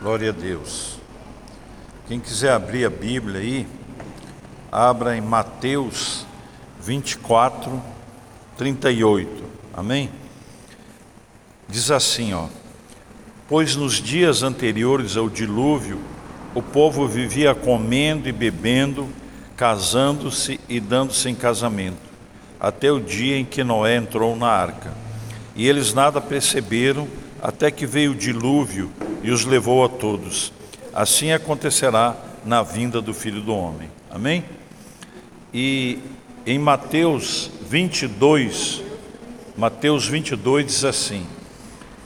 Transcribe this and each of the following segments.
Glória a Deus. Quem quiser abrir a Bíblia aí, abra em Mateus 24, 38. Amém? Diz assim, ó: Pois nos dias anteriores ao dilúvio, o povo vivia comendo e bebendo, casando-se e dando-se em casamento, até o dia em que Noé entrou na arca. E eles nada perceberam até que veio o dilúvio e os levou a todos. Assim acontecerá na vinda do Filho do Homem. Amém? E em Mateus 22, Mateus 22 diz assim: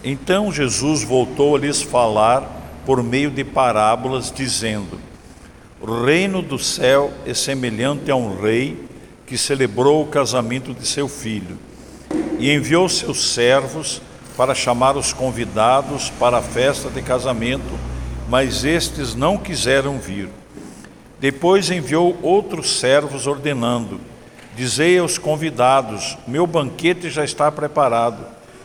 Então Jesus voltou a lhes falar por meio de parábolas, dizendo: O reino do céu é semelhante a um rei que celebrou o casamento de seu filho e enviou seus servos para chamar os convidados para a festa de casamento, mas estes não quiseram vir. Depois enviou outros servos, ordenando: Dizei aos convidados: Meu banquete já está preparado,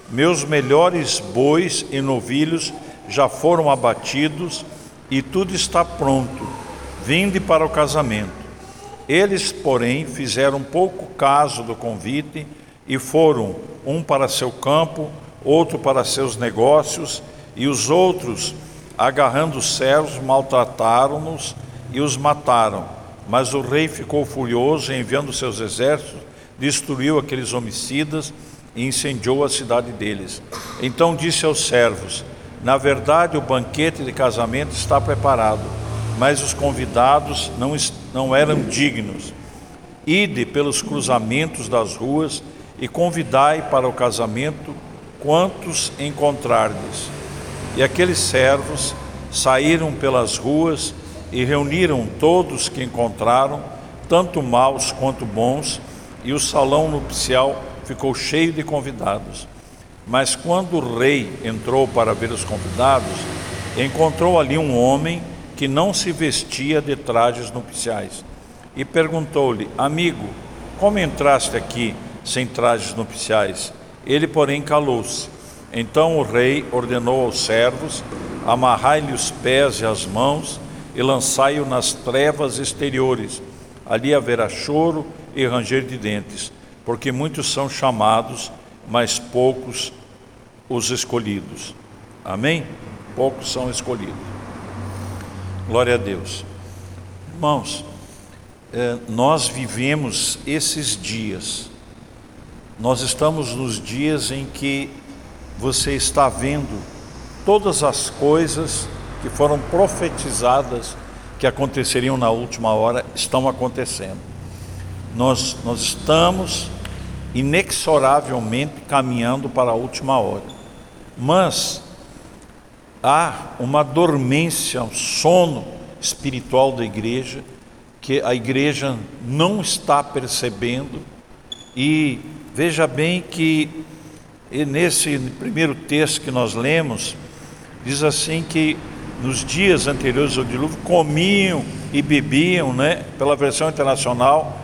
meus melhores bois e novilhos já foram abatidos e tudo está pronto. Vinde para o casamento. Eles, porém, fizeram pouco caso do convite e foram, um para seu campo, outro para seus negócios, e os outros, agarrando os servos, maltrataram-nos e os mataram. Mas o rei ficou furioso, enviando seus exércitos, destruiu aqueles homicidas e incendiou a cidade deles. Então disse aos servos: Na verdade, o banquete de casamento está preparado, mas os convidados não, não eram dignos. Ide pelos cruzamentos das ruas e convidai para o casamento quantos encontrardes. E aqueles servos saíram pelas ruas e reuniram todos que encontraram, tanto maus quanto bons, e o salão nupcial ficou cheio de convidados. Mas quando o rei entrou para ver os convidados, encontrou ali um homem que não se vestia de trajes nupciais e perguntou-lhe: Amigo, como entraste aqui sem trajes nupciais? Ele, porém, calou-se. Então o rei ordenou aos servos: amarrai-lhe os pés e as mãos e lançai-o nas trevas exteriores. Ali haverá choro e ranger de dentes, porque muitos são chamados, mas poucos os escolhidos. Amém? Poucos são escolhidos. Glória a Deus. Irmãos, eh, nós vivemos esses dias nós estamos nos dias em que você está vendo todas as coisas que foram profetizadas que aconteceriam na última hora estão acontecendo. Nós, nós estamos inexoravelmente caminhando para a última hora. Mas há uma dormência, um sono espiritual da igreja que a igreja não está percebendo e Veja bem que nesse primeiro texto que nós lemos, diz assim que nos dias anteriores ao dilúvio comiam e bebiam, né? Pela versão internacional,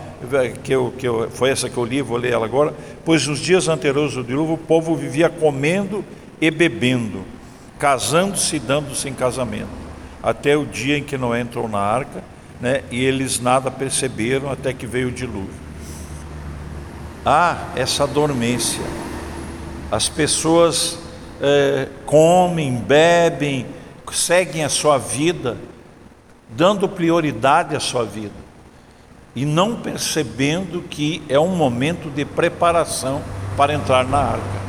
que, eu, que eu, foi essa que eu li, vou ler ela agora. Pois nos dias anteriores ao dilúvio o povo vivia comendo e bebendo, casando-se e dando-se em casamento, até o dia em que Noé entrou na arca, né? E eles nada perceberam até que veio o dilúvio há essa dormência. As pessoas é, comem, bebem, seguem a sua vida, dando prioridade à sua vida e não percebendo que é um momento de preparação para entrar na arca.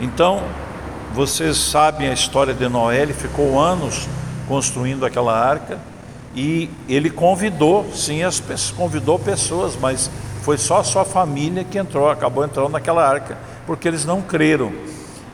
Então, vocês sabem a história de Noé, ele ficou anos construindo aquela arca e ele convidou, sim, as convidou pessoas, mas foi só sua família que entrou, acabou entrando naquela arca, porque eles não creram.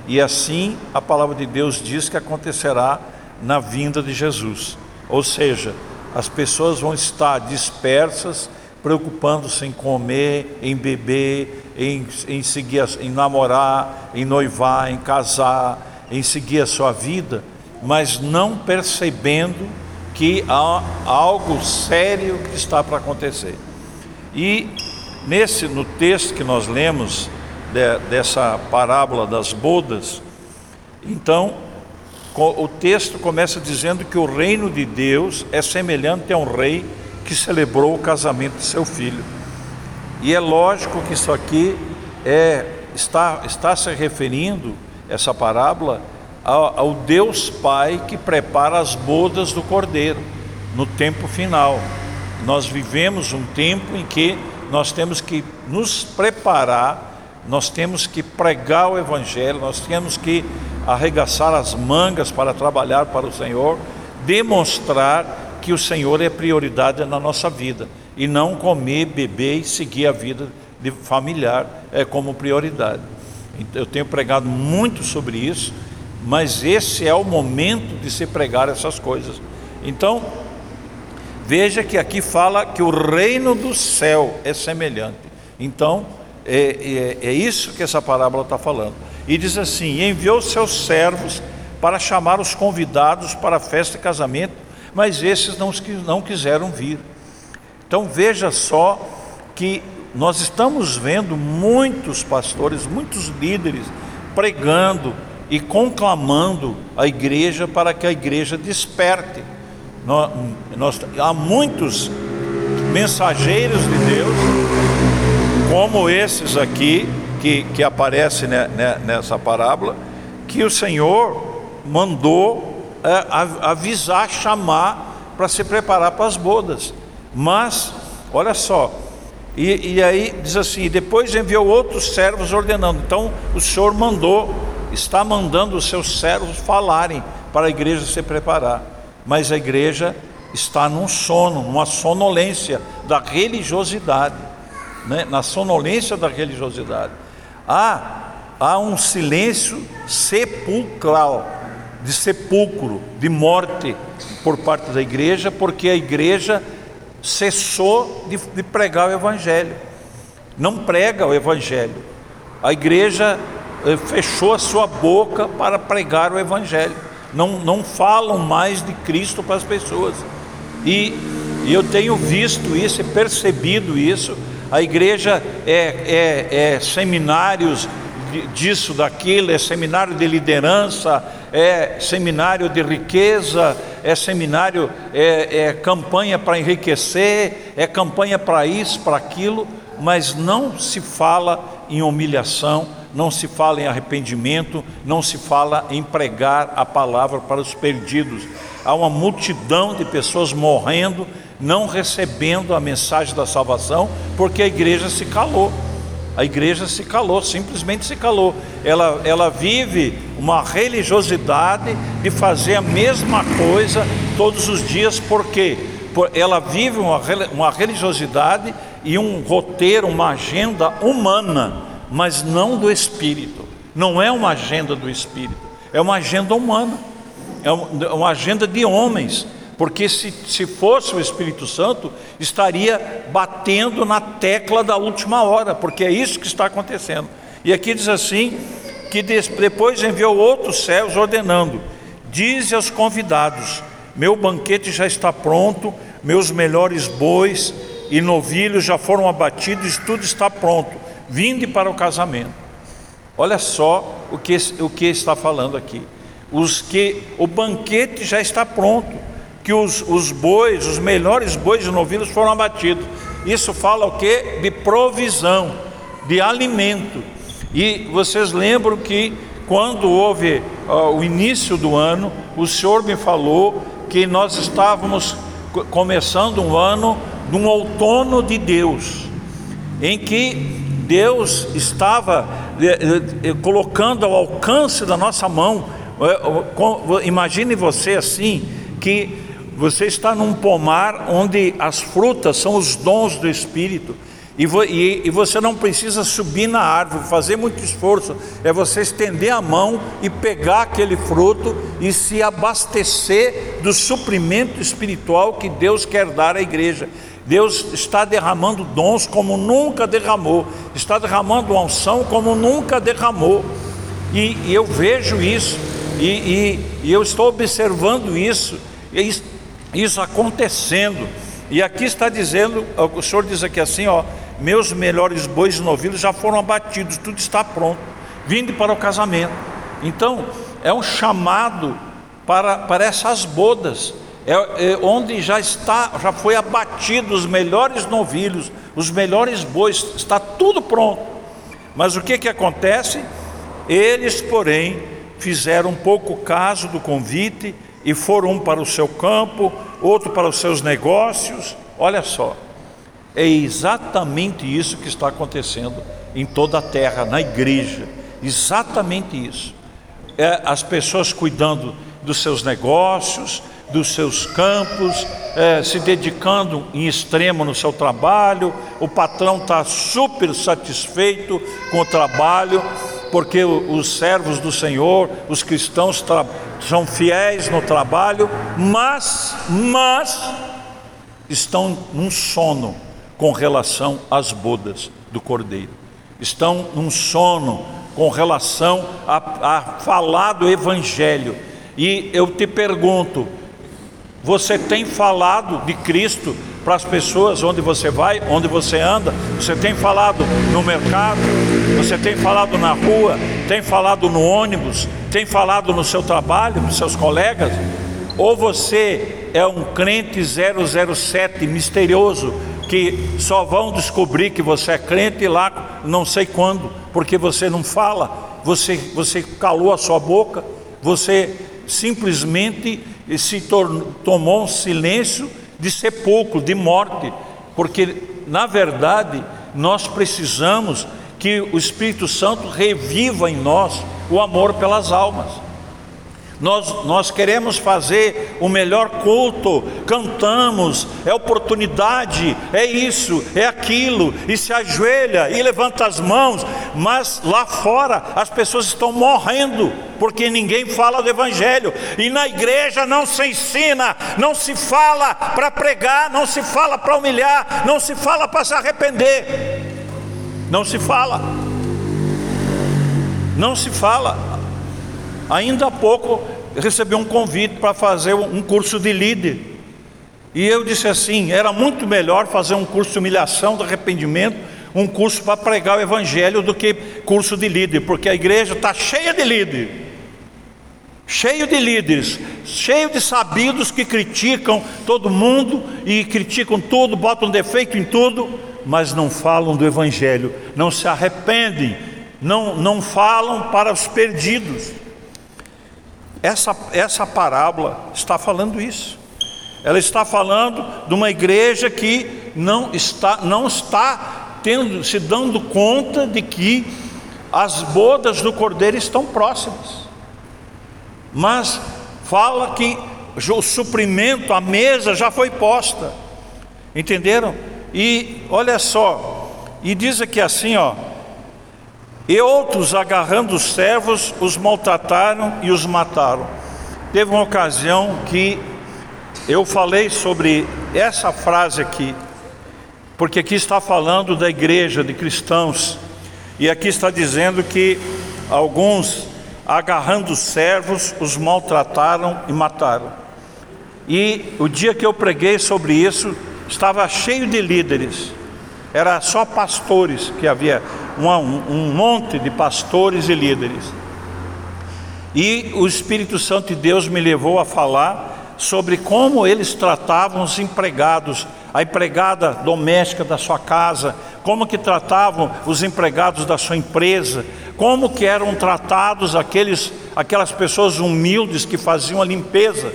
E assim a palavra de Deus diz que acontecerá na vinda de Jesus. Ou seja, as pessoas vão estar dispersas, preocupando-se em comer, em beber, em, em seguir, em namorar, em noivar, em casar, em seguir a sua vida, mas não percebendo que há algo sério que está para acontecer. E Nesse, no texto que nós lemos de, dessa parábola das bodas, então o texto começa dizendo que o reino de Deus é semelhante a um rei que celebrou o casamento de seu filho. E é lógico que isso aqui é, está, está se referindo, essa parábola, ao, ao Deus Pai que prepara as bodas do Cordeiro no tempo final. Nós vivemos um tempo em que nós temos que nos preparar, nós temos que pregar o Evangelho, nós temos que arregaçar as mangas para trabalhar para o Senhor, demonstrar que o Senhor é prioridade na nossa vida e não comer, beber e seguir a vida familiar é como prioridade. Eu tenho pregado muito sobre isso, mas esse é o momento de se pregar essas coisas. Então, veja que aqui fala que o reino do céu é semelhante. Então, é, é, é isso que essa parábola está falando. E diz assim: enviou seus servos para chamar os convidados para a festa de casamento, mas esses não, não quiseram vir. Então veja só que nós estamos vendo muitos pastores, muitos líderes pregando e conclamando a igreja para que a igreja desperte. Nós, nós, há muitos mensageiros de Deus, como esses aqui, que, que aparece né, né, nessa parábola, que o Senhor mandou é, avisar, chamar para se preparar para as bodas. Mas, olha só, e, e aí diz assim: depois enviou outros servos ordenando. Então o Senhor mandou, está mandando os seus servos falarem para a igreja se preparar. Mas a igreja está num sono, numa sonolência da religiosidade, né? na sonolência da religiosidade. Há, há um silêncio sepulcral, de sepulcro, de morte por parte da igreja, porque a igreja cessou de, de pregar o Evangelho, não prega o Evangelho, a igreja eh, fechou a sua boca para pregar o Evangelho, não, não falam mais de Cristo para as pessoas, e, e eu tenho visto isso e percebido isso. A igreja é, é, é seminários disso, daquilo, é seminário de liderança, é seminário de riqueza, é seminário, é, é campanha para enriquecer, é campanha para isso, para aquilo, mas não se fala em humilhação, não se fala em arrependimento, não se fala em pregar a palavra para os perdidos. Há uma multidão de pessoas morrendo não recebendo a mensagem da salvação, porque a igreja se calou. A igreja se calou, simplesmente se calou. Ela, ela vive uma religiosidade de fazer a mesma coisa todos os dias, porque ela vive uma, uma religiosidade e um roteiro, uma agenda humana, mas não do espírito. Não é uma agenda do espírito, é uma agenda humana, é uma agenda de homens porque se, se fosse o Espírito Santo, estaria batendo na tecla da última hora, porque é isso que está acontecendo. E aqui diz assim: que depois enviou outros céus ordenando: Dize aos convidados: Meu banquete já está pronto, meus melhores bois e novilhos já foram abatidos, tudo está pronto. Vinde para o casamento. Olha só o que, o que está falando aqui. Os que o banquete já está pronto que os, os bois, os melhores bois e novilhos foram abatidos. Isso fala o que? De provisão, de alimento. E vocês lembram que quando houve uh, o início do ano, o Senhor me falou que nós estávamos começando um ano de um outono de Deus, em que Deus estava eh, eh, colocando ao alcance da nossa mão. Eh, imagine você assim, que você está num pomar onde as frutas são os dons do Espírito. E, você não precisa subir na árvore, fazer muito esforço, é você estender a mão e pegar aquele fruto e se abastecer do suprimento espiritual que Deus quer dar à igreja. Deus está derramando dons como nunca derramou, está derramando unção como nunca derramou, e, e eu vejo isso, e, e eu estou observando isso, e isso acontecendo. E aqui está dizendo, o Senhor diz aqui assim, ó, meus melhores bois e novilhos já foram abatidos, tudo está pronto. Vinde para o casamento. Então, é um chamado para, para essas bodas, é, é, onde já está, já foi abatido os melhores novilhos, os melhores bois, está tudo pronto. Mas o que que acontece? Eles, porém, fizeram pouco caso do convite e foram um para o seu campo, outro para os seus negócios. Olha só, é exatamente isso que está acontecendo em toda a terra, na igreja. Exatamente isso. É, as pessoas cuidando dos seus negócios, dos seus campos, é, se dedicando em extremo no seu trabalho. O patrão está super satisfeito com o trabalho, porque os servos do Senhor, os cristãos são fiéis no trabalho, mas, mas estão num sono com relação às bodas do Cordeiro. Estão num sono com relação a, a falar do Evangelho. E eu te pergunto: você tem falado de Cristo para as pessoas onde você vai, onde você anda? Você tem falado no mercado? Você tem falado na rua? Tem falado no ônibus? Tem falado no seu trabalho, com seus colegas? Ou você é um crente 007 misterioso que só vão descobrir que você é crente lá não sei quando, porque você não fala, você, você calou a sua boca, você simplesmente se tomou um silêncio de sepulcro, de morte, porque na verdade nós precisamos que o Espírito Santo reviva em nós o amor pelas almas. Nós, nós queremos fazer o melhor culto, cantamos, é oportunidade, é isso, é aquilo, e se ajoelha e levanta as mãos, mas lá fora as pessoas estão morrendo, porque ninguém fala do Evangelho, e na igreja não se ensina, não se fala para pregar, não se fala para humilhar, não se fala para se arrepender, não se fala, não se fala. Ainda há pouco recebi um convite para fazer um curso de líder. E eu disse assim: era muito melhor fazer um curso de humilhação, de arrependimento, um curso para pregar o evangelho do que curso de líder, porque a igreja está cheia de líderes, cheio de líderes, cheio de sabidos que criticam todo mundo e criticam tudo, botam defeito em tudo, mas não falam do evangelho, não se arrependem, não, não falam para os perdidos. Essa, essa parábola está falando isso. Ela está falando de uma igreja que não está, não está tendo, se dando conta de que as bodas do cordeiro estão próximas. Mas fala que o suprimento, a mesa já foi posta. Entenderam? E olha só, e diz aqui assim, ó, e outros, agarrando os servos, os maltrataram e os mataram. Teve uma ocasião que eu falei sobre essa frase aqui, porque aqui está falando da igreja de cristãos, e aqui está dizendo que alguns, agarrando os servos, os maltrataram e mataram. E o dia que eu preguei sobre isso, estava cheio de líderes, era só pastores que havia um, um monte de pastores e líderes. E o Espírito Santo de Deus me levou a falar sobre como eles tratavam os empregados, a empregada doméstica da sua casa, como que tratavam os empregados da sua empresa, como que eram tratados aqueles, aquelas pessoas humildes que faziam a limpeza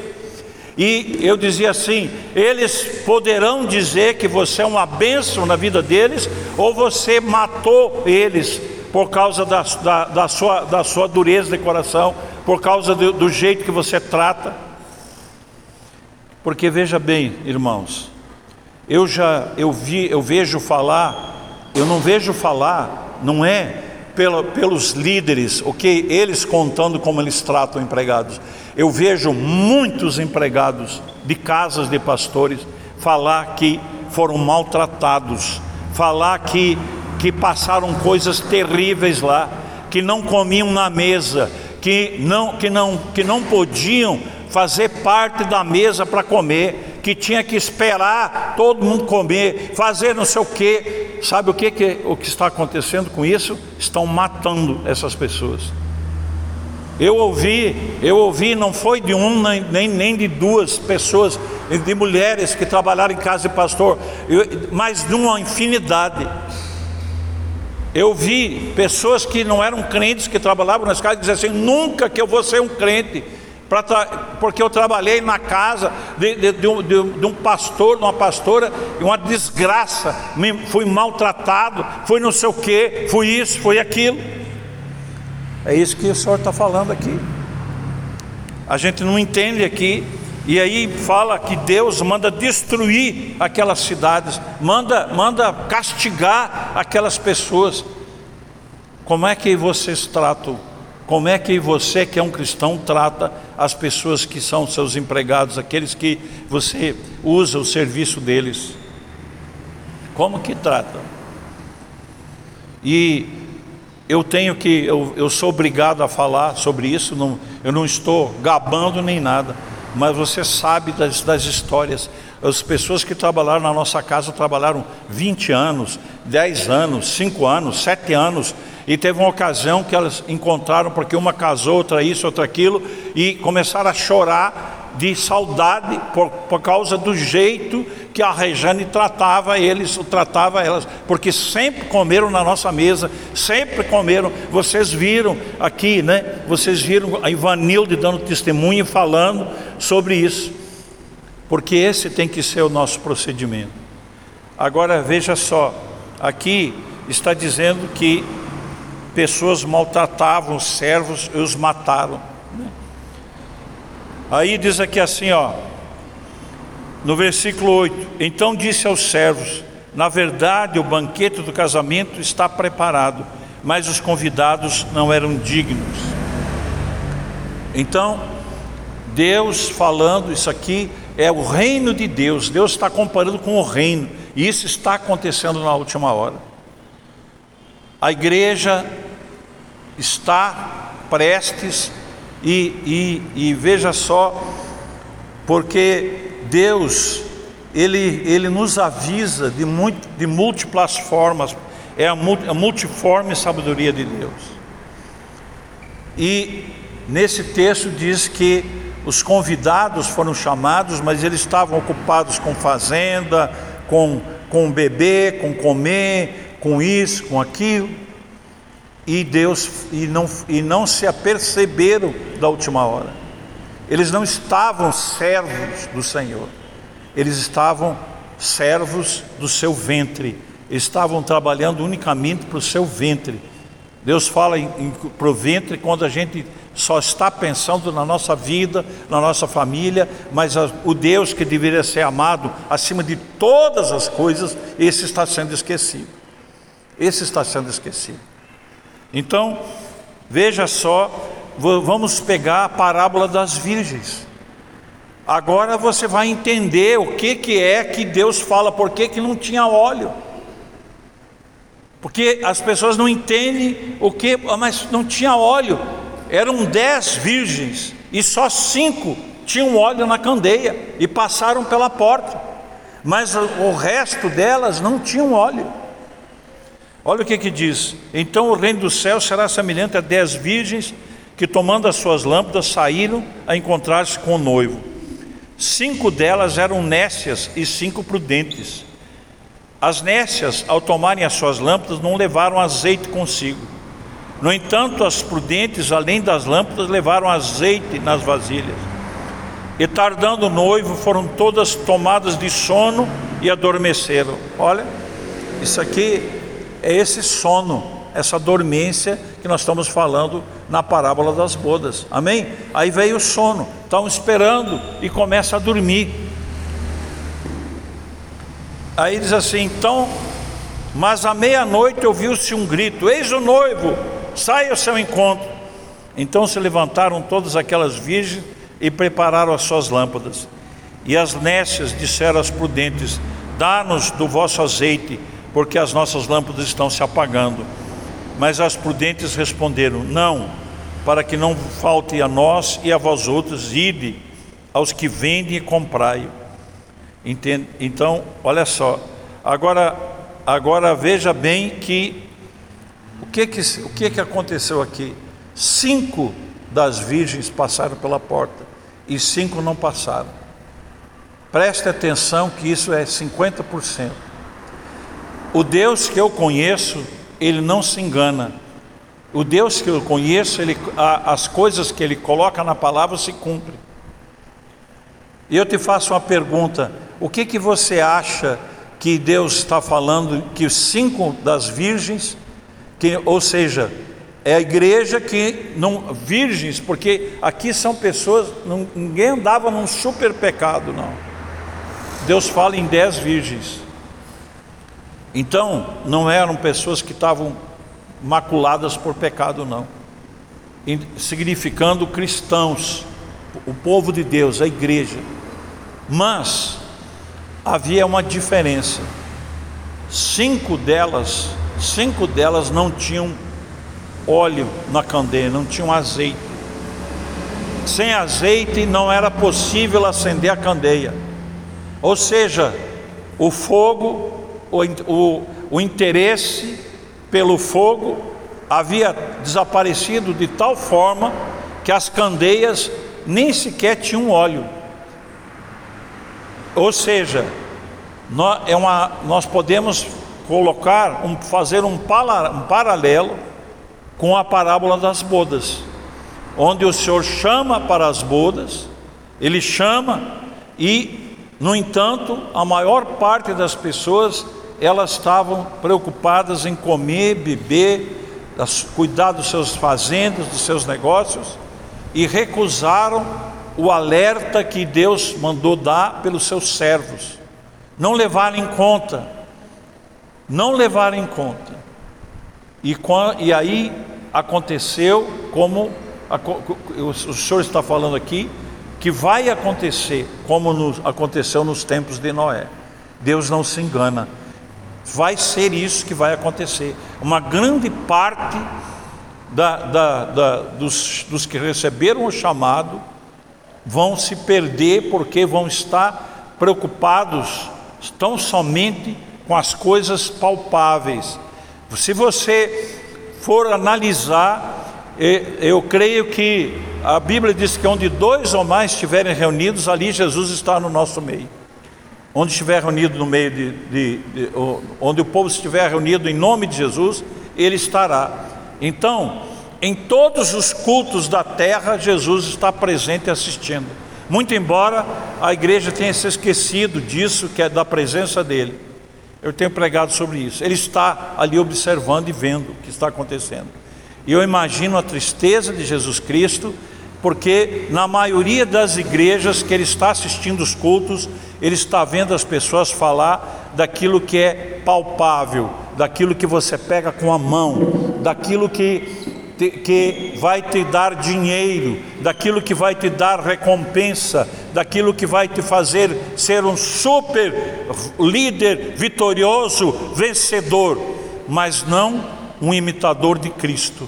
e eu dizia assim: eles poderão dizer que você é uma bênção na vida deles, ou você matou eles por causa da, da, da sua, da sua dureza de coração, por causa do, do jeito que você trata. Porque veja bem, irmãos, eu já eu vi, eu vejo falar, eu não vejo falar, não é pelos líderes, o que eles contando como eles tratam empregados. Eu vejo muitos empregados de casas de pastores falar que foram maltratados, falar que, que passaram coisas terríveis lá, que não comiam na mesa, que não, que não, que não podiam fazer parte da mesa para comer, que tinha que esperar todo mundo comer, fazer não sei o que. Sabe o que, que, o que está acontecendo com isso? Estão matando essas pessoas. Eu ouvi, eu ouvi, não foi de um nem, nem de duas pessoas, de mulheres que trabalharam em casa de pastor, eu, mas de uma infinidade. Eu vi pessoas que não eram crentes, que trabalhavam nas casas, e diziam assim: nunca que eu vou ser um crente, porque eu trabalhei na casa de, de, de, um, de, um, pastor, de uma pastora, uma desgraça, fui maltratado, fui não sei o que, fui isso, foi aquilo. É isso que o Senhor está falando aqui. A gente não entende aqui, e aí fala que Deus manda destruir aquelas cidades, manda, manda castigar aquelas pessoas. Como é que vocês tratam? Como é que você, que é um cristão, trata as pessoas que são seus empregados, aqueles que você usa o serviço deles? Como que trata? E eu tenho que, eu, eu sou obrigado a falar sobre isso, não, eu não estou gabando nem nada, mas você sabe das, das histórias. As pessoas que trabalharam na nossa casa trabalharam 20 anos, 10 anos, 5 anos, 7 anos, e teve uma ocasião que elas encontraram, porque uma casou, outra isso, outra aquilo, e começaram a chorar de saudade por, por causa do jeito que a Rejane tratava eles, tratava elas, porque sempre comeram na nossa mesa, sempre comeram. Vocês viram aqui, né? Vocês viram a Ivanilde dando testemunho e falando sobre isso, porque esse tem que ser o nosso procedimento. Agora veja só, aqui está dizendo que pessoas maltratavam os servos e os mataram. Aí diz aqui assim, ó, no versículo 8: Então disse aos servos: Na verdade, o banquete do casamento está preparado, mas os convidados não eram dignos. Então, Deus falando isso aqui é o reino de Deus. Deus está comparando com o reino, e isso está acontecendo na última hora. A igreja está prestes e, e, e veja só, porque Deus, Ele, Ele nos avisa de, muito, de múltiplas formas, é a, a multiforme sabedoria de Deus. E nesse texto diz que os convidados foram chamados, mas eles estavam ocupados com fazenda, com, com beber, com comer, com isso, com aquilo e Deus e não, e não se aperceberam da última hora. Eles não estavam servos do Senhor, eles estavam servos do seu ventre, estavam trabalhando unicamente para o seu ventre. Deus fala para o ventre quando a gente só está pensando na nossa vida, na nossa família, mas a, o Deus que deveria ser amado acima de todas as coisas, esse está sendo esquecido. Esse está sendo esquecido. Então, veja só, vamos pegar a parábola das virgens. Agora você vai entender o que, que é que Deus fala, por que, que não tinha óleo. Porque as pessoas não entendem o que, mas não tinha óleo. Eram dez virgens e só cinco tinham óleo na candeia e passaram pela porta. Mas o resto delas não tinham óleo. Olha o que, que diz: Então o reino do céu será semelhante a dez virgens que, tomando as suas lâmpadas, saíram a encontrar-se com o noivo. Cinco delas eram nécias e cinco prudentes. As nécias, ao tomarem as suas lâmpadas, não levaram azeite consigo. No entanto, as prudentes, além das lâmpadas, levaram azeite nas vasilhas. E tardando o noivo, foram todas tomadas de sono e adormeceram. Olha, isso aqui é esse sono, essa dormência que nós estamos falando na parábola das bodas. Amém? Aí veio o sono, estão esperando e começa a dormir. Aí diz assim: então, mas à meia-noite ouviu-se um grito: Eis o noivo, sai ao seu encontro. Então se levantaram todas aquelas virgens e prepararam as suas lâmpadas. E as nécias disseram às prudentes: Dá-nos do vosso azeite porque as nossas lâmpadas estão se apagando. Mas as prudentes responderam: Não, para que não falte a nós e a vós outros, ide aos que vendem e comprai. Entende? Então, olha só. Agora, agora veja bem que o que que, o que que aconteceu aqui? Cinco das virgens passaram pela porta e cinco não passaram. Preste atenção que isso é 50%. O Deus que eu conheço, ele não se engana. O Deus que eu conheço, ele, as coisas que ele coloca na palavra se cumprem. E eu te faço uma pergunta: o que, que você acha que Deus está falando que os cinco das virgens, que, ou seja, é a igreja que não virgens, porque aqui são pessoas, não, ninguém andava num super pecado, não. Deus fala em dez virgens. Então, não eram pessoas que estavam maculadas por pecado, não. Significando cristãos, o povo de Deus, a igreja. Mas havia uma diferença. Cinco delas, cinco delas não tinham óleo na candeia, não tinham azeite. Sem azeite não era possível acender a candeia. Ou seja, o fogo, o, o, o interesse pelo fogo havia desaparecido de tal forma que as candeias nem sequer tinham óleo. Ou seja, nós, é uma, nós podemos colocar, um, fazer um, pala, um paralelo com a parábola das bodas, onde o Senhor chama para as bodas, ele chama e, no entanto, a maior parte das pessoas elas estavam preocupadas em comer, beber, cuidar dos seus fazendas, dos seus negócios e recusaram o alerta que Deus mandou dar pelos seus servos. Não levaram em conta, não levaram em conta. E, e aí aconteceu como o, o Senhor está falando aqui, que vai acontecer como nos, aconteceu nos tempos de Noé. Deus não se engana vai ser isso que vai acontecer. Uma grande parte da, da, da, dos, dos que receberam o chamado vão se perder porque vão estar preocupados tão somente com as coisas palpáveis. Se você for analisar, eu creio que a Bíblia diz que onde dois ou mais estiverem reunidos, ali Jesus está no nosso meio onde estiver reunido no meio de, de, de, onde o povo estiver reunido em nome de Jesus, ele estará. Então, em todos os cultos da terra, Jesus está presente assistindo. Muito embora a igreja tenha se esquecido disso, que é da presença dele. Eu tenho pregado sobre isso. Ele está ali observando e vendo o que está acontecendo. E eu imagino a tristeza de Jesus Cristo porque na maioria das igrejas que ele está assistindo os cultos, ele está vendo as pessoas falar daquilo que é palpável, daquilo que você pega com a mão, daquilo que que vai te dar dinheiro, daquilo que vai te dar recompensa, daquilo que vai te fazer ser um super líder vitorioso, vencedor, mas não um imitador de Cristo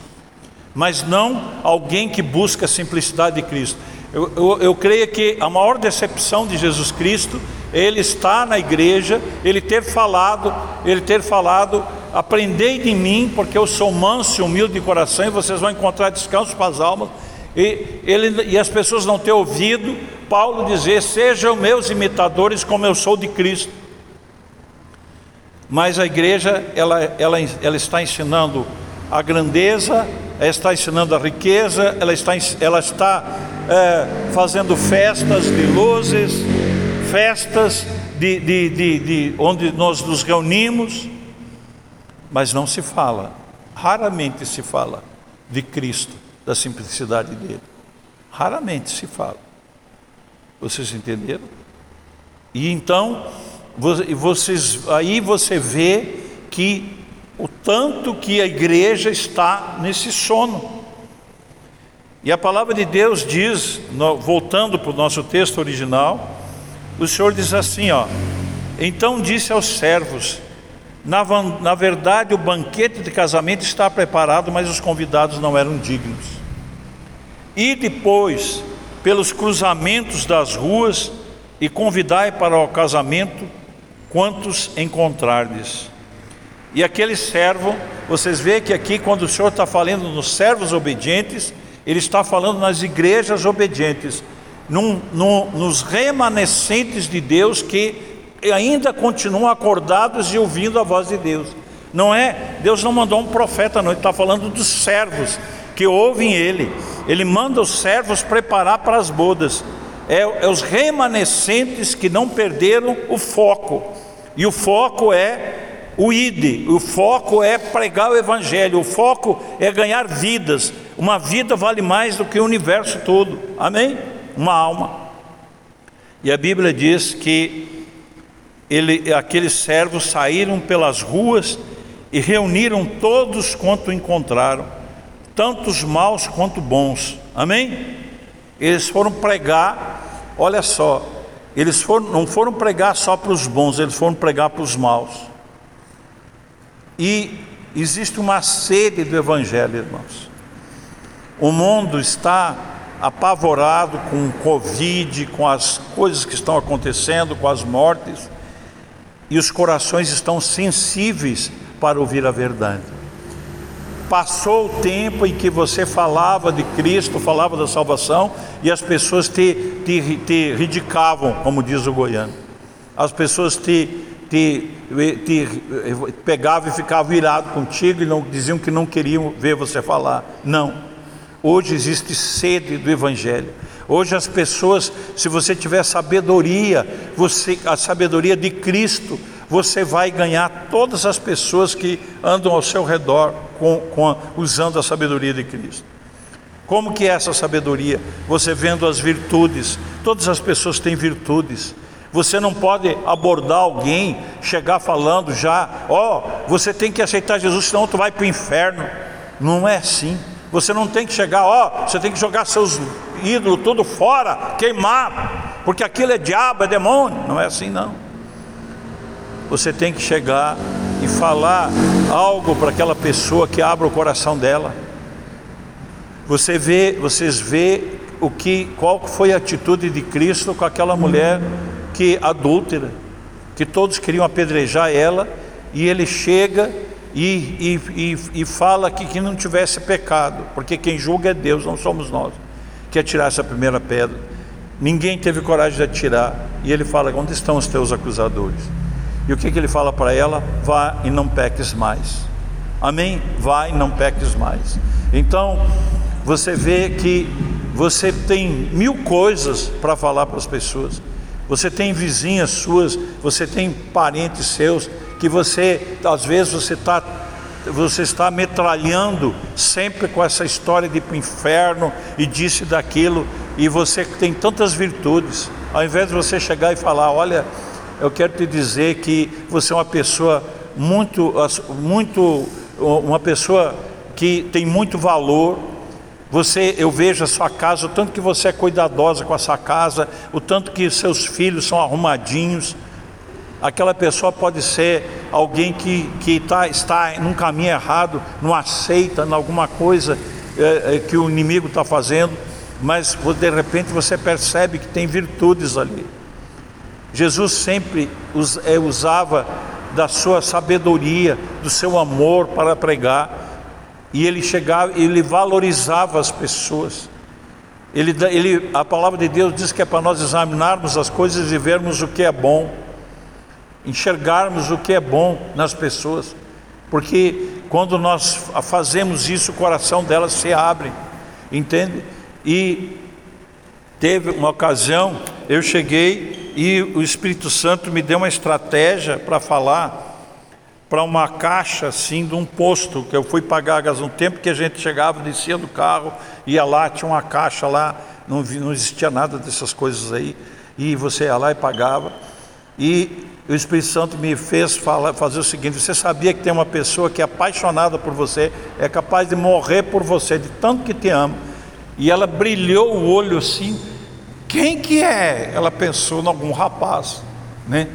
mas não alguém que busca a simplicidade de Cristo. Eu, eu, eu, creio que a maior decepção de Jesus Cristo, ele está na igreja, ele ter falado, ele ter falado, aprendei de mim, porque eu sou manso e humilde de coração, e vocês vão encontrar descanso para as almas. E, ele, e as pessoas não ter ouvido Paulo dizer: sejam meus imitadores, como eu sou de Cristo. Mas a igreja, ela, ela, ela está ensinando a grandeza ela está ensinando a riqueza, ela está, ela está é, fazendo festas de luzes, festas de, de, de, de onde nós nos reunimos, mas não se fala, raramente se fala de Cristo, da simplicidade dele. Raramente se fala. Vocês entenderam? E então, vocês, aí você vê que o tanto que a igreja está nesse sono. E a palavra de Deus diz, voltando para o nosso texto original, o Senhor diz assim: ó, então disse aos servos: na, na verdade o banquete de casamento está preparado, mas os convidados não eram dignos. E depois, pelos cruzamentos das ruas, e convidai para o casamento quantos encontrardes. E aquele servo, vocês veem que aqui, quando o Senhor está falando nos servos obedientes, ele está falando nas igrejas obedientes, num, num, nos remanescentes de Deus que ainda continuam acordados e ouvindo a voz de Deus. Não é, Deus não mandou um profeta, não, ele está falando dos servos que ouvem ele. Ele manda os servos preparar para as bodas. É, é os remanescentes que não perderam o foco. E o foco é o ID, o foco é pregar o Evangelho, o foco é ganhar vidas. Uma vida vale mais do que o universo todo, amém? Uma alma. E a Bíblia diz que ele, aqueles servos saíram pelas ruas e reuniram todos quanto encontraram, tanto os maus quanto bons. Amém? Eles foram pregar, olha só, eles foram, não foram pregar só para os bons, eles foram pregar para os maus. E existe uma sede do Evangelho, irmãos. O mundo está apavorado com o Covid, com as coisas que estão acontecendo, com as mortes, e os corações estão sensíveis para ouvir a verdade. Passou o tempo em que você falava de Cristo, falava da salvação, e as pessoas te, te, te ridicavam, como diz o goiano. As pessoas te, te, te pegavam e ficavam virados contigo e não, diziam que não queriam ver você falar. Não. Hoje existe sede do Evangelho. Hoje as pessoas, se você tiver sabedoria, você, a sabedoria de Cristo, você vai ganhar todas as pessoas que andam ao seu redor com, com, usando a sabedoria de Cristo. Como que é essa sabedoria? Você vendo as virtudes, todas as pessoas têm virtudes. Você não pode abordar alguém, chegar falando já, ó, oh, você tem que aceitar Jesus, senão tu vai para o inferno. Não é assim. Você não tem que chegar, ó, você tem que jogar seus ídolos tudo fora, queimar, porque aquilo é diabo, é demônio. Não é assim não você tem que chegar e falar algo para aquela pessoa que abra o coração dela. Você vê, vocês vê o que, qual foi a atitude de Cristo com aquela mulher que adúltera, que todos queriam apedrejar ela, e ele chega e, e, e, e fala que, que não tivesse pecado, porque quem julga é Deus, não somos nós, que atirar essa primeira pedra. Ninguém teve coragem de atirar, e ele fala: Onde estão os teus acusadores? E o que, que ele fala para ela? Vá e não peques mais. Amém? Vá e não peques mais. Então, você vê que você tem mil coisas para falar para as pessoas. Você tem vizinhas suas, você tem parentes seus que você, às vezes, você está você está metralhando sempre com essa história de para o inferno e disse daquilo, e você tem tantas virtudes, ao invés de você chegar e falar, olha, eu quero te dizer que você é uma pessoa muito, muito, uma pessoa que tem muito valor. Você, eu vejo a sua casa, o tanto que você é cuidadosa com a sua casa, o tanto que seus filhos são arrumadinhos. Aquela pessoa pode ser alguém que, que tá, está num caminho errado, não aceita em alguma coisa é, é, que o inimigo está fazendo, mas de repente você percebe que tem virtudes ali. Jesus sempre é, usava da sua sabedoria, do seu amor para pregar, e ele chegava, ele valorizava as pessoas. Ele, ele, a palavra de Deus diz que é para nós examinarmos as coisas e vermos o que é bom, enxergarmos o que é bom nas pessoas, porque quando nós fazemos isso, o coração delas se abre, entende? E teve uma ocasião, eu cheguei e o Espírito Santo me deu uma estratégia para falar para uma caixa assim de um posto que eu fui pagar gás um tempo que a gente chegava, descia do carro, ia lá, tinha uma caixa lá, não, não existia nada dessas coisas aí, e você ia lá e pagava. E o Espírito Santo me fez falar, fazer o seguinte: você sabia que tem uma pessoa que é apaixonada por você, é capaz de morrer por você, de tanto que te ama. E ela brilhou o olho assim, quem que é? Ela pensou em algum rapaz, né?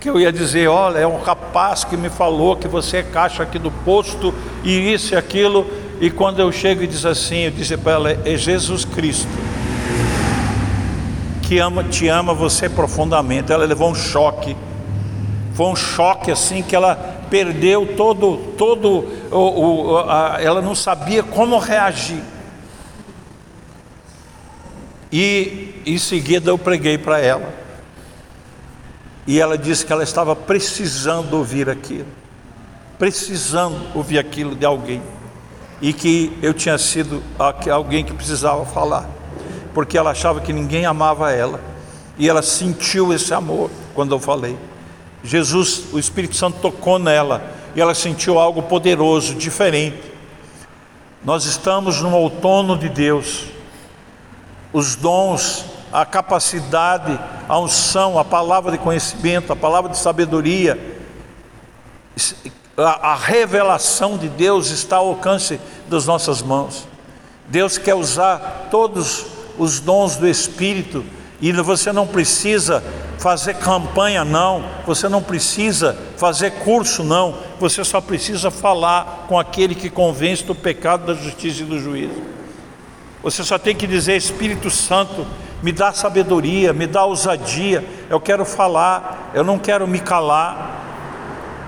Que eu ia dizer, olha, é um rapaz que me falou que você é caixa aqui do posto e isso e aquilo. E quando eu chego e diz assim, eu disse para ela, é Jesus Cristo que ama, te ama você profundamente. Ela levou um choque. Foi um choque assim que ela perdeu todo, todo, o, o a, ela não sabia como reagir. E em seguida eu preguei para ela. E ela disse que ela estava precisando ouvir aquilo, precisando ouvir aquilo de alguém, e que eu tinha sido alguém que precisava falar, porque ela achava que ninguém amava ela, e ela sentiu esse amor quando eu falei. Jesus, o Espírito Santo tocou nela, e ela sentiu algo poderoso, diferente. Nós estamos no outono de Deus, os dons a capacidade, a unção, a palavra de conhecimento, a palavra de sabedoria, a, revelação de Deus está ao alcance das nossas mãos. Deus quer usar todos os dons do Espírito e você não precisa fazer campanha, não, você não precisa fazer curso, não, você só precisa falar com aquele que convence do pecado, da justiça e do juízo. Você só tem que dizer: Espírito Santo, me dá sabedoria, me dá ousadia. Eu quero falar, eu não quero me calar.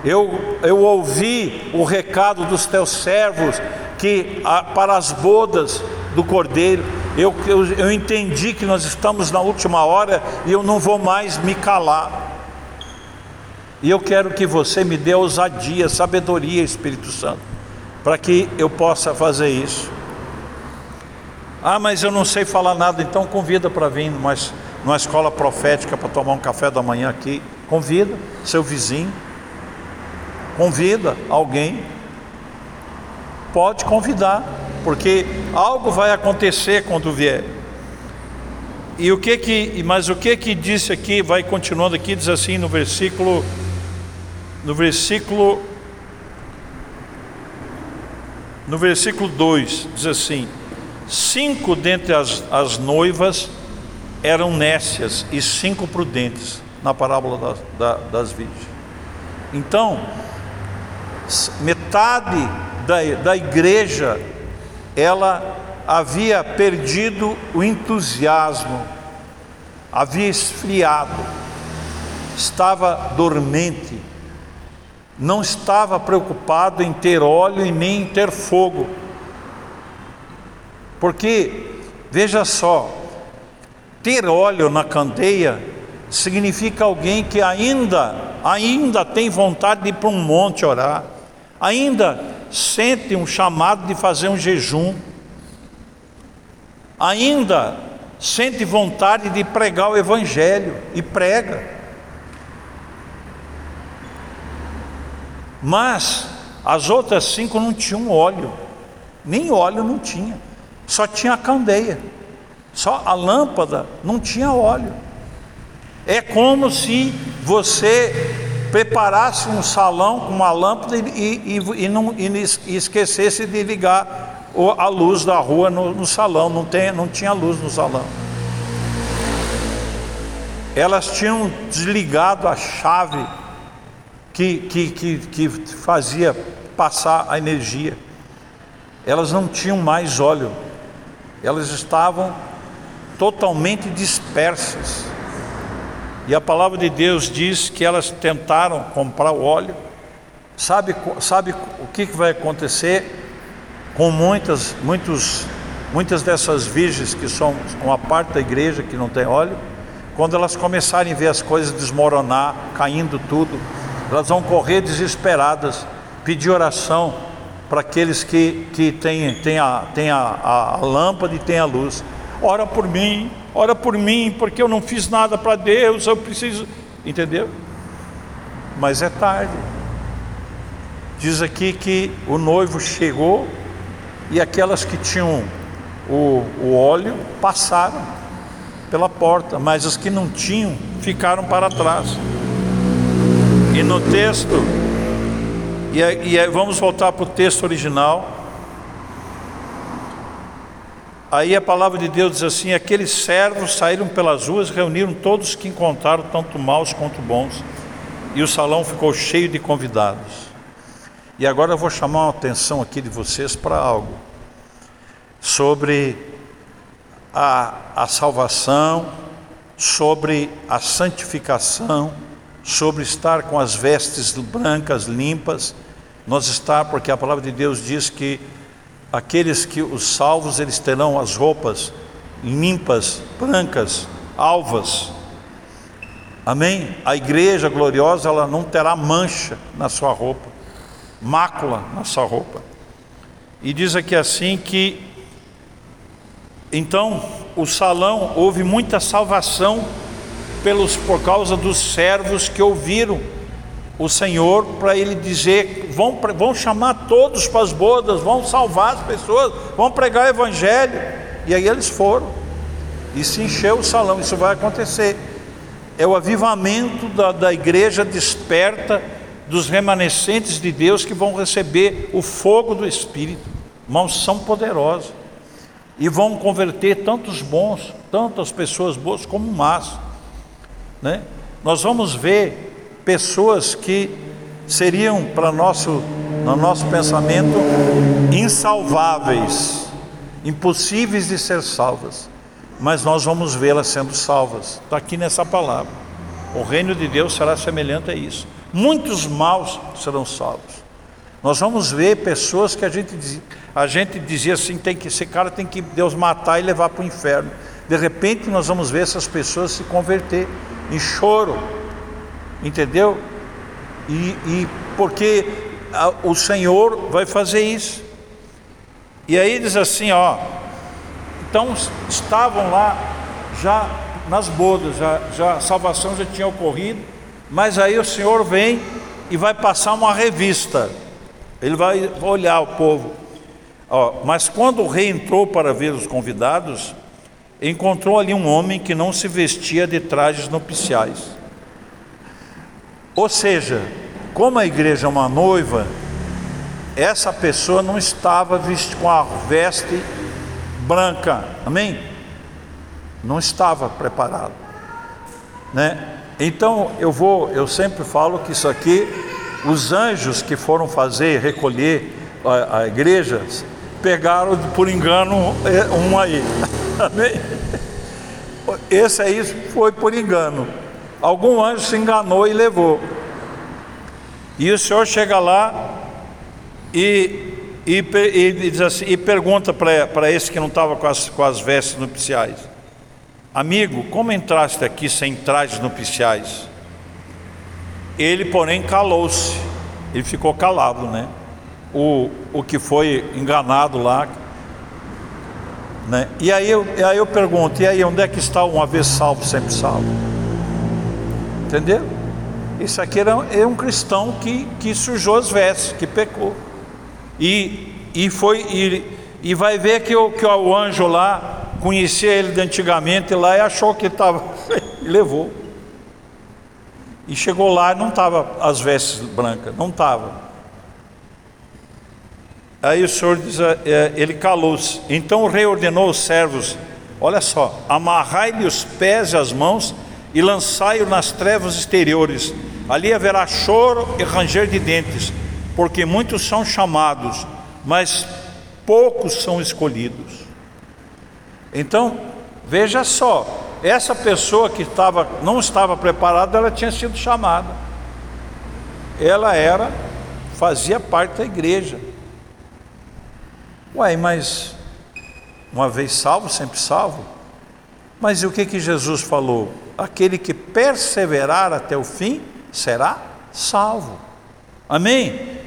Eu, eu ouvi o recado dos teus servos que para as bodas do cordeiro, eu, eu, eu entendi que nós estamos na última hora e eu não vou mais me calar. E eu quero que você me dê ousadia, sabedoria, Espírito Santo, para que eu possa fazer isso. Ah, mas eu não sei falar nada, então convida para vir numa, numa escola profética para tomar um café da manhã aqui. Convida seu vizinho, convida alguém. Pode convidar, porque algo vai acontecer quando vier. E o que que, mas o que que disse aqui, vai continuando aqui, diz assim no versículo no versículo no versículo 2, diz assim: Cinco dentre as, as noivas eram nécias e cinco prudentes, na parábola da, da, das virgens. Então, metade da, da igreja, ela havia perdido o entusiasmo, havia esfriado, estava dormente, não estava preocupado em ter óleo e nem em ter fogo. Porque, veja só, ter óleo na candeia significa alguém que ainda, ainda tem vontade de ir para um monte orar, ainda sente um chamado de fazer um jejum, ainda sente vontade de pregar o Evangelho e prega. Mas as outras cinco não tinham óleo, nem óleo não tinha só tinha candeia, só a lâmpada não tinha óleo. É como se você preparasse um salão com uma lâmpada e, e, e, não, e esquecesse de ligar a luz da rua no, no salão, não, tem, não tinha luz no salão. Elas tinham desligado a chave que, que, que, que fazia passar a energia. Elas não tinham mais óleo elas estavam totalmente dispersas. E a palavra de Deus diz que elas tentaram comprar o óleo. Sabe, sabe o que vai acontecer com muitas, muitos, muitas dessas virgens que são uma parte da igreja que não tem óleo? Quando elas começarem a ver as coisas desmoronar, caindo tudo, elas vão correr desesperadas, pedir oração, para aqueles que, que têm, têm, a, a, a, a lâmpada e têm a luz. Ora por mim, ora por mim, porque eu não fiz nada para Deus, eu preciso. Entendeu? Mas é tarde. Diz aqui que o noivo chegou e aquelas que tinham o, o óleo passaram pela porta, mas as que não tinham ficaram para trás. E no texto e, e vamos voltar para o texto original. Aí a palavra de Deus diz assim: aqueles servos saíram pelas ruas, reuniram todos que encontraram, tanto maus quanto bons, e o salão ficou cheio de convidados. E agora eu vou chamar a atenção aqui de vocês para algo sobre a, a salvação, sobre a santificação, sobre estar com as vestes brancas limpas nós está, porque a palavra de Deus diz que aqueles que os salvos eles terão as roupas limpas, brancas, alvas. Amém? A igreja gloriosa, ela não terá mancha na sua roupa, mácula na sua roupa. E diz aqui assim que então o salão houve muita salvação pelos por causa dos servos que ouviram o Senhor para ele dizer: vão, vão chamar todos para as bodas, vão salvar as pessoas, vão pregar o Evangelho. E aí eles foram, e se encheu o salão. Isso vai acontecer. É o avivamento da, da igreja desperta dos remanescentes de Deus que vão receber o fogo do Espírito, uma unção poderosa, e vão converter tantos bons, tantas pessoas boas como más. Né? Nós vamos ver pessoas que seriam para nosso no nosso pensamento insalváveis, impossíveis de ser salvas, mas nós vamos vê-las sendo salvas. Está aqui nessa palavra. O reino de Deus será semelhante a isso. Muitos maus serão salvos. Nós vamos ver pessoas que a gente dizia, a gente dizia assim, tem que esse cara tem que Deus matar e levar para o inferno. De repente nós vamos ver essas pessoas se converter em choro, entendeu? E, e porque a, o Senhor vai fazer isso. E aí diz assim, ó, então estavam lá já nas bodas, já, já a salvação já tinha ocorrido, mas aí o Senhor vem e vai passar uma revista. Ele vai olhar o povo. Ó, mas quando o rei entrou para ver os convidados, encontrou ali um homem que não se vestia de trajes nupciais ou seja, como a igreja é uma noiva, essa pessoa não estava vestida com a veste branca, amém? Não estava preparado, né? Então eu vou, eu sempre falo que isso aqui, os anjos que foram fazer, recolher a, a igreja, pegaram por engano é, um aí, amém? Esse aí foi por engano algum anjo se enganou e levou. E o senhor chega lá e, e, e diz assim, e pergunta para esse que não estava com as, com as vestes nupciais: Amigo, como entraste aqui sem trajes nupciais? Ele, porém, calou-se, ele ficou calado, né? O, o que foi enganado lá. Né? E aí eu, aí eu pergunto: e aí onde é que está uma vez salvo, sempre salvo? Entendeu? Isso aqui era, é um cristão que, que sujou as vestes, que pecou. E, e foi e, e vai ver que o, que o anjo lá conhecia ele de antigamente lá e achou que estava e levou. E chegou lá não estava as vestes brancas, não estava. Aí o Senhor diz, é, ele calou-se. Então o rei ordenou os servos: olha só, amarrai-lhe os pés e as mãos e lançai-o nas trevas exteriores. Ali haverá choro e ranger de dentes, porque muitos são chamados, mas poucos são escolhidos. Então, veja só, essa pessoa que estava, não estava preparada, ela tinha sido chamada. Ela era, fazia parte da igreja. Uai, mas uma vez salvo, sempre salvo? Mas e o que que Jesus falou? Aquele que perseverar até o fim será salvo. Amém?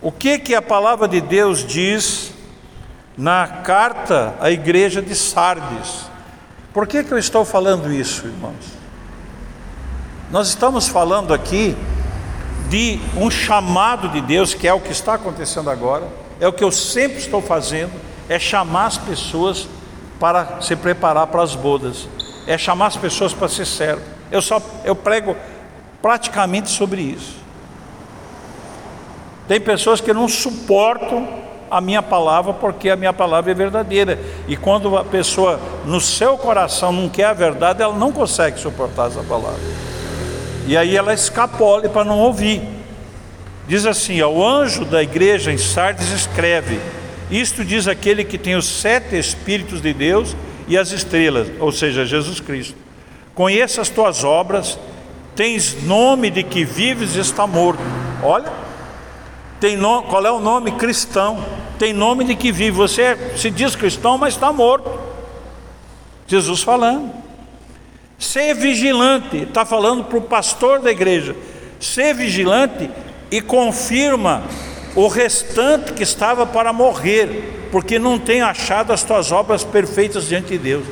O que que a palavra de Deus diz na carta à igreja de Sardes? Por que que eu estou falando isso, irmãos? Nós estamos falando aqui de um chamado de Deus, que é o que está acontecendo agora, é o que eu sempre estou fazendo, é chamar as pessoas para se preparar para as bodas é chamar as pessoas para ser servo. Eu só eu prego praticamente sobre isso. Tem pessoas que não suportam a minha palavra porque a minha palavra é verdadeira. E quando a pessoa no seu coração não quer a verdade, ela não consegue suportar essa palavra. E aí ela escapole para não ouvir. Diz assim: ao anjo da igreja em Sardes escreve: Isto diz aquele que tem os sete espíritos de Deus e as estrelas, ou seja, Jesus Cristo. Conheça as tuas obras, tens nome de que vives e está morto. Olha, tem qual é o nome cristão? Tem nome de que vive. Você se diz cristão, mas está morto. Jesus falando. Ser vigilante, está falando para o pastor da igreja. Ser vigilante e confirma o restante que estava para morrer, porque não tem achado as tuas obras perfeitas diante de Deus.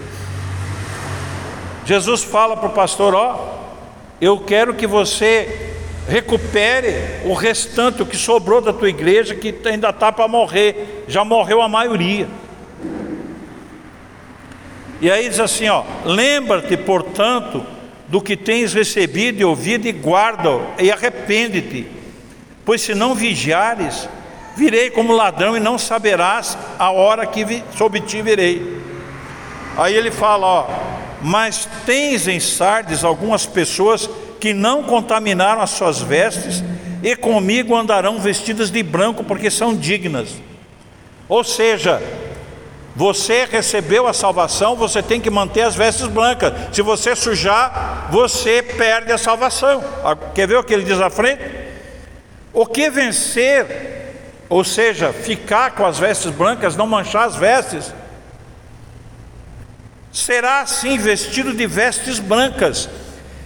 Jesus fala para o pastor: Ó, eu quero que você recupere o restante, o que sobrou da tua igreja, que ainda está para morrer, já morreu a maioria. E aí diz assim: ó, lembra-te, portanto, do que tens recebido e ouvido, e guarda, e arrepende-te, pois se não vigiares, virei como ladrão e não saberás a hora que sobre ti virei. Aí ele fala: ó, mas tens em Sardes algumas pessoas que não contaminaram as suas vestes e comigo andarão vestidas de branco porque são dignas. Ou seja, você recebeu a salvação, você tem que manter as vestes brancas. Se você sujar, você perde a salvação. Ah, quer ver o que ele diz à frente? O que vencer, ou seja, ficar com as vestes brancas, não manchar as vestes, será assim vestido de vestes brancas,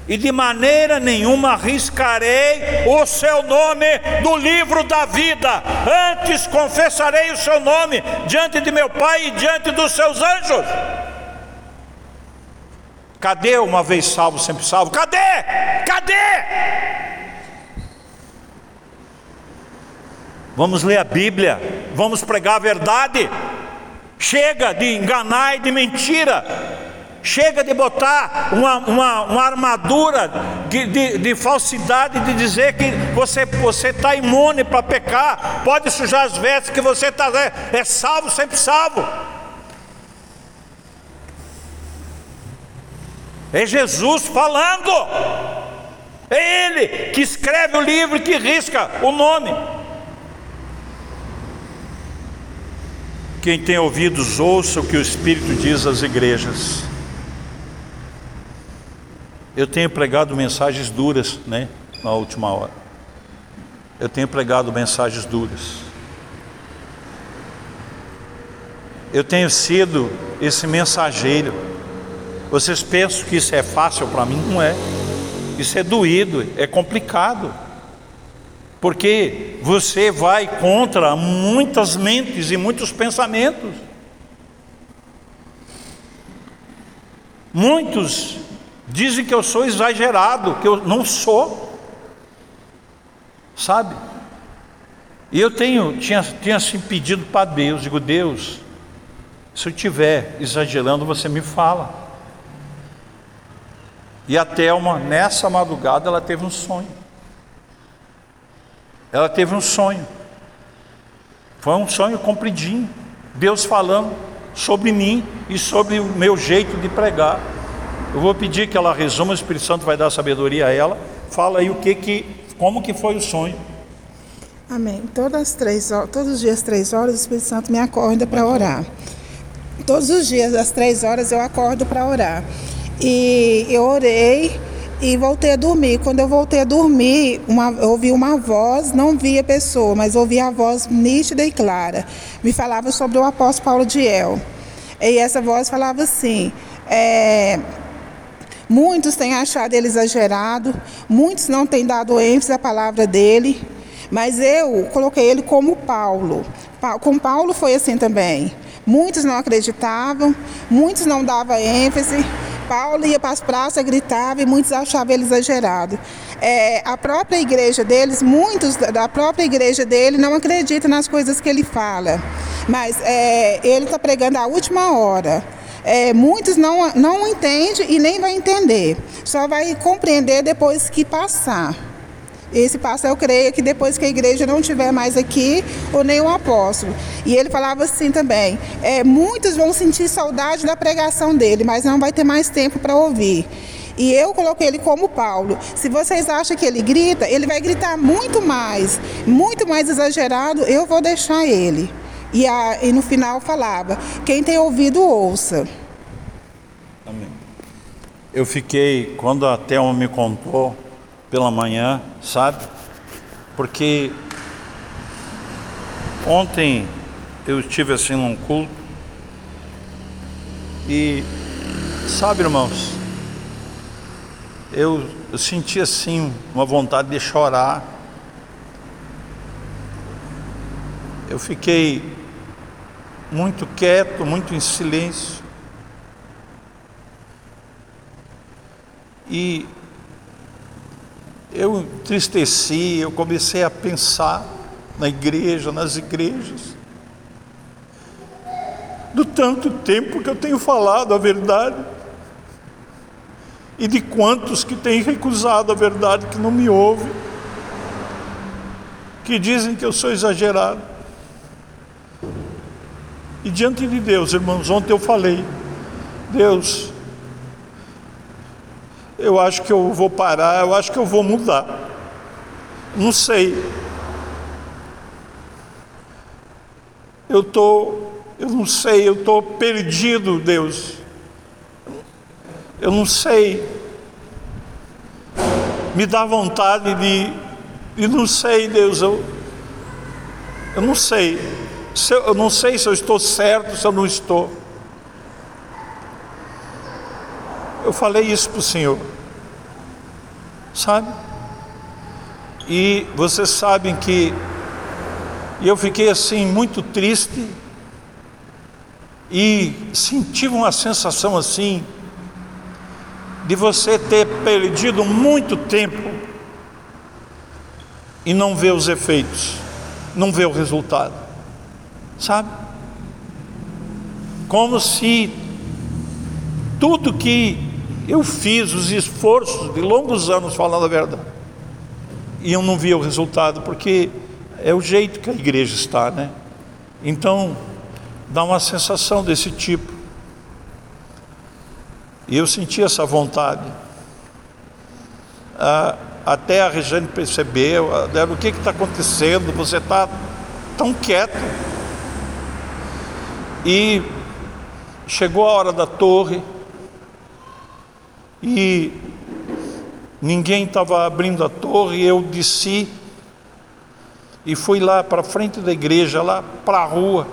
e de maneira nenhuma arriscarei o seu nome do livro da vida, antes confessarei o seu nome diante de meu Pai e diante dos seus anjos. Cadê uma vez salvo, sempre salvo? Cadê? Cadê? Vamos ler a Bíblia, vamos pregar a verdade. Chega de enganar e de mentira. Chega de botar uma, uma, uma armadura de, de, de, falsidade, de dizer que você está imune para pecar, pode sujar as vestes, que você tá, é, é salvo, sempre salvo. É Jesus falando, é Ele que escreve o livro que risca o nome. Quem tem ouvidos, ouça o que o Espírito diz às igrejas. Eu tenho pregado mensagens duras, né, na última hora. Eu tenho pregado mensagens duras. Eu tenho sido esse mensageiro. Vocês pensam que isso é fácil para mim? Não é. Isso é doído, é complicado porque você vai contra muitas mentes e muitos pensamentos. Muitos dizem que eu sou exagerado, que eu não sou, sabe? E eu tenho, tinha, tinha assim pedido para Deus, digo, Deus, se eu estiver exagerando, você me fala. E a Thelma, nessa madrugada, ela teve um sonho. Ela teve um sonho. Foi um sonho compridinho. Deus falando sobre mim e sobre o meu jeito de pregar. Eu vou pedir que ela resuma, o Espírito Santo vai dar sabedoria a ela. Fala aí o que que, como que foi o sonho. Amém. Todas três, todos os dias três horas o Espírito Santo me acorda para orar. Todos os dias às três horas eu acordo para orar. E eu orei e voltei a dormir. Quando eu voltei a dormir, uma, eu ouvi uma voz, não via a pessoa, mas ouvi a voz nítida e clara. Me falava sobre o apóstolo Paulo de El. E essa voz falava assim: é, muitos têm achado ele exagerado, muitos não têm dado ênfase à palavra dele, mas eu coloquei ele como Paulo. Com Paulo foi assim também. Muitos não acreditavam, muitos não davam ênfase, Paulo ia para as praças, gritava e muitos achavam ele exagerado. É, a própria igreja deles, muitos da própria igreja dele não acreditam nas coisas que ele fala. Mas é, ele está pregando a última hora. É, muitos não, não entendem e nem vai entender. Só vai compreender depois que passar. Esse passo eu creio que depois que a igreja não estiver mais aqui, ou o apóstolo. E ele falava assim também: é, muitos vão sentir saudade da pregação dele, mas não vai ter mais tempo para ouvir. E eu coloquei ele como Paulo. Se vocês acham que ele grita, ele vai gritar muito mais, muito mais exagerado, eu vou deixar ele. E, a, e no final falava: quem tem ouvido, ouça. Amém. Eu fiquei, quando a Thelma me contou, pela manhã, sabe? Porque ontem eu estive assim num culto e Sabe, irmãos, eu, eu senti assim uma vontade de chorar. Eu fiquei muito quieto, muito em silêncio. E eu entristeci, eu comecei a pensar na igreja, nas igrejas, do tanto tempo que eu tenho falado a verdade. E de quantos que têm recusado a verdade, que não me ouvem, que dizem que eu sou exagerado. E diante de Deus, irmãos, ontem eu falei, Deus, eu acho que eu vou parar, eu acho que eu vou mudar. Não sei. Eu tô, eu não sei, eu tô perdido, Deus. Eu não sei. Me dá vontade de, e não sei, Deus, eu, eu não sei. Eu, eu não sei se eu estou certo, se eu não estou. Eu falei isso para o Senhor, sabe? E vocês sabem que eu fiquei assim muito triste e senti uma sensação assim de você ter perdido muito tempo e não ver os efeitos, não ver o resultado, sabe? Como se tudo que eu fiz os esforços de longos anos falando a verdade. E eu não via o resultado, porque é o jeito que a igreja está, né? Então, dá uma sensação desse tipo. E eu senti essa vontade. Ah, até a Regiane percebeu, ah, o que está acontecendo, você está tão quieto. E chegou a hora da torre, e ninguém estava abrindo a torre, eu desci e fui lá para frente da igreja, lá para a rua.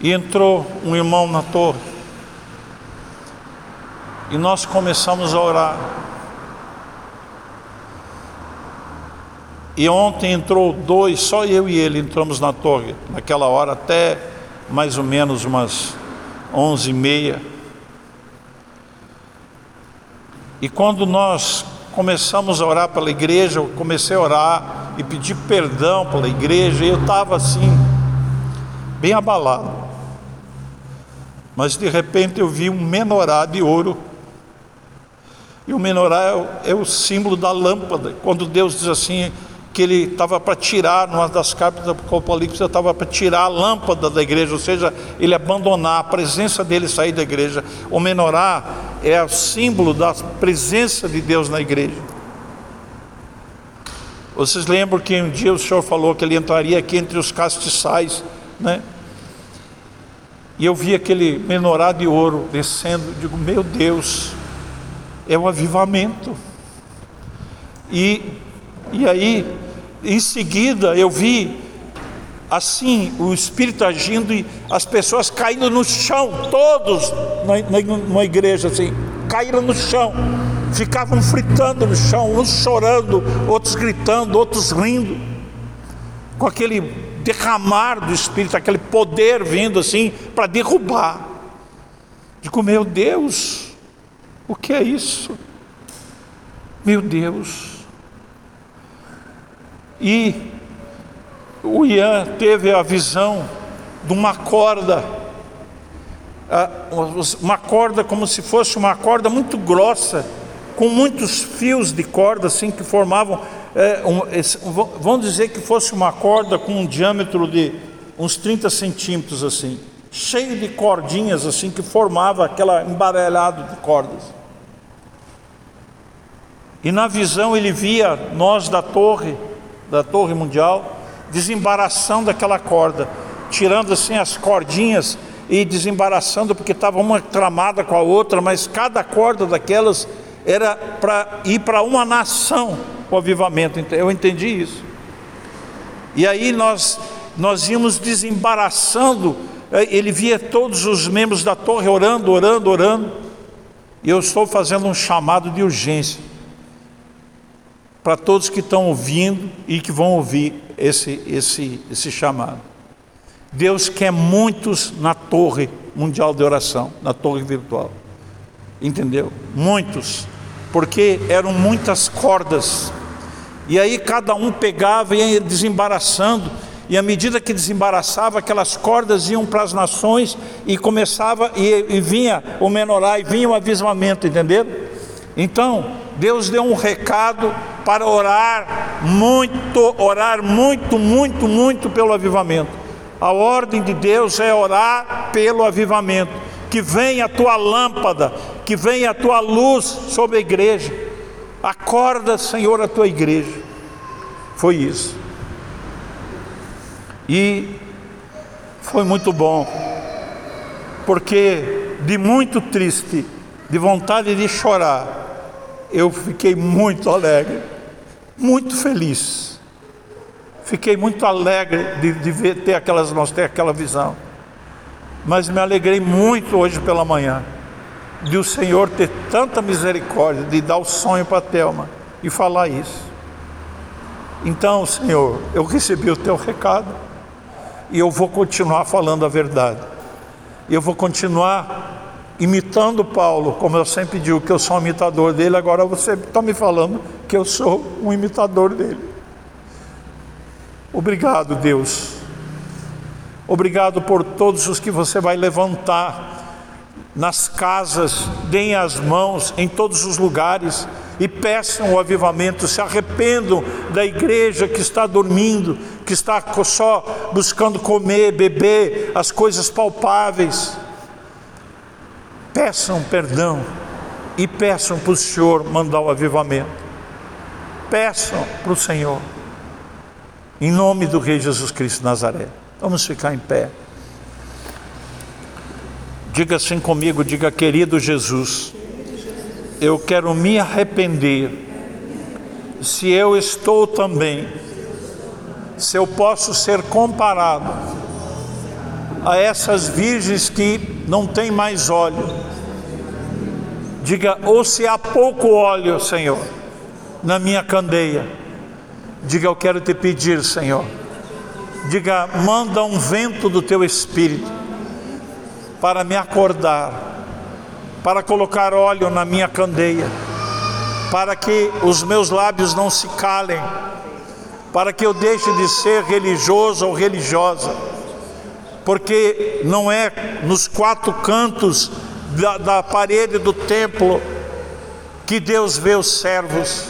E entrou um irmão na torre. E nós começamos a orar. E ontem entrou dois, só eu e ele entramos na torre, naquela hora, até mais ou menos umas onze e meia. E quando nós começamos a orar pela igreja, eu comecei a orar e pedir perdão pela igreja, e eu estava assim, bem abalado. Mas de repente eu vi um menorá de ouro. E o menorá é o, é o símbolo da lâmpada. Quando Deus diz assim, que ele estava para tirar, numa das cartas do Apocalipse, estava para tirar a lâmpada da igreja, ou seja, ele abandonar a presença dele sair da igreja. O menorá é o símbolo da presença de Deus na igreja. Vocês lembram que um dia o Senhor falou que ele entraria aqui entre os castiçais, né? E eu vi aquele menorá de ouro descendo, digo, meu Deus, é o avivamento. E, e aí em seguida eu vi assim o Espírito agindo e as pessoas caindo no chão, todos na, na, numa igreja assim, caíram no chão, ficavam fritando no chão, uns chorando, outros gritando, outros rindo, com aquele derramar do Espírito, aquele poder vindo assim para derrubar. Digo, meu Deus, o que é isso? Meu Deus. E o Ian teve a visão de uma corda, uma corda como se fosse uma corda muito grossa, com muitos fios de corda assim que formavam, é, um, vamos dizer que fosse uma corda com um diâmetro de uns 30 centímetros assim, cheio de cordinhas assim que formava aquela embaralhado de cordas. E na visão ele via nós da torre da Torre Mundial, desembaraçando daquela corda, tirando assim as cordinhas e desembaraçando, porque estava uma tramada com a outra, mas cada corda daquelas era para ir para uma nação o avivamento. Eu entendi isso. E aí nós nós íamos desembaraçando É, ele via todos os membros da torre orando, orando, orando. E eu estou fazendo um chamado de urgência para todos que estão ouvindo e que vão ouvir esse, esse, esse chamado. Deus quer muitos na torre mundial de oração, na torre virtual. Entendeu? Muitos. Porque eram muitas cordas. E aí cada um pegava e ia desembaraçando. E à medida que desembaraçava, aquelas cordas iam para as nações e começava, e, e vinha o menorá, e vinha o avisamento, entenderam? Então, Deus deu um recado para orar muito, orar muito, muito, muito pelo avivamento. A ordem de Deus é orar pelo avivamento. Que venha a tua lâmpada, que venha a tua luz sobre a igreja. Acorda, Senhor, a tua igreja. Foi isso. E foi muito bom, porque de muito triste, de vontade de chorar, eu fiquei muito alegre, muito feliz Fiquei muito alegre de, de ver, ter aquelas, ter aquela visão. Mas me alegrei muito hoje pela manhã de o Senhor ter tanta misericórdia de dar o sonho para a Thelma e falar isso. Então, Senhor, eu recebi o teu recado e eu vou continuar falando a verdade. Eu vou continuar imitando Paulo, como eu sempre digo que eu sou um imitador dele, agora você está me falando que eu sou um imitador dele. Obrigado, Deus. Obrigado por todos os que você vai levantar nas casas, deem as mãos em todos os lugares e peçam o avivamento, se arrependam da igreja que está dormindo, que está só buscando comer, beber as coisas palpáveis. Peçam perdão e peçam para o Senhor mandar o avivamento. Peçam para o Senhor. Em nome do Rei Jesus Cristo Nazaré. Vamos ficar em pé. Diga assim comigo, diga querido Jesus, eu quero me arrepender se eu estou também, se eu posso ser comparado a essas virgens que não têm mais óleo. Diga, ou se há pouco óleo, Senhor, na minha candeia Diga, eu quero te pedir, Senhor. Diga, manda um vento do teu espírito para me acordar, para colocar óleo na minha candeia, para que os meus lábios não se calem, para que eu deixe de ser religioso ou religiosa, porque não é nos quatro cantos da, da parede do templo que Deus vê os servos.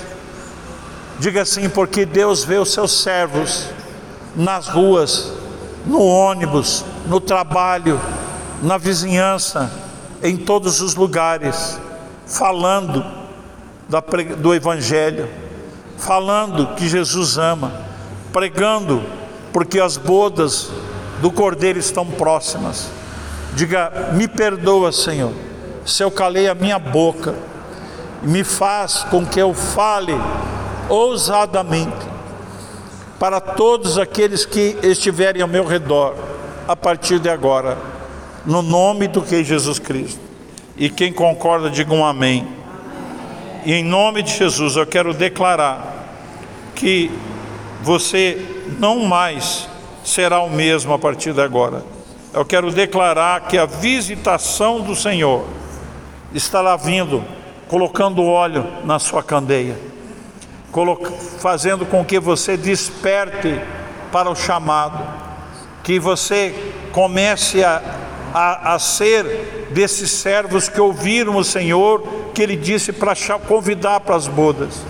Diga assim, porque Deus vê os seus servos nas ruas, no ônibus, no trabalho, na vizinhança, em todos os lugares, falando do Evangelho, falando que Jesus ama, pregando, porque as bodas do Cordeiro estão próximas. Diga, me perdoa, Senhor, se eu calei a minha boca, me faz com que eu fale ousadamente para todos aqueles que estiverem ao meu redor a partir de agora, no nome do Rei Jesus Cristo. E quem concorda, diga um amém. E em nome de Jesus eu quero declarar que você não mais será o mesmo a partir de agora. Eu quero declarar que a visitação do Senhor estará vindo, colocando óleo na sua candeia fazendo com que você desperte para o chamado, que você comece a, a, a ser desses servos que ouviram o Senhor, que Ele disse para convidar para as bodas,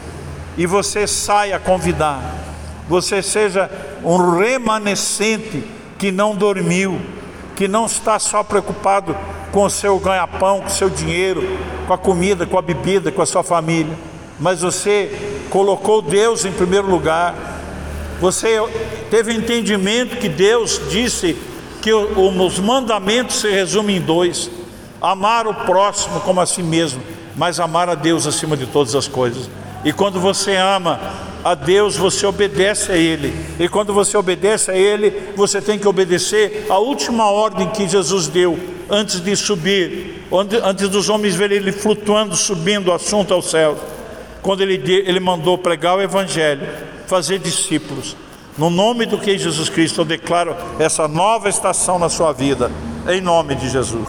e você saia a convidar, você seja um remanescente que não dormiu, que não está só preocupado com o seu ganha-pão, com o seu dinheiro, com a comida, com a bebida, com a sua família, mas você colocou Deus em primeiro lugar, você teve entendimento que Deus disse que os mandamentos se resumem em dois: amar o próximo como a si mesmo, mas amar a Deus acima de todas as coisas. E quando você ama a Deus, você obedece a Ele. E quando você obedece a Ele, você tem que obedecer a última ordem que Jesus deu antes de subir, antes dos homens verem Ele flutuando, subindo assunto ao céu. Quando ele, ele mandou pregar o Evangelho, fazer discípulos. No nome do que Jesus Cristo, eu declaro essa nova estação na sua vida, em nome de Jesus.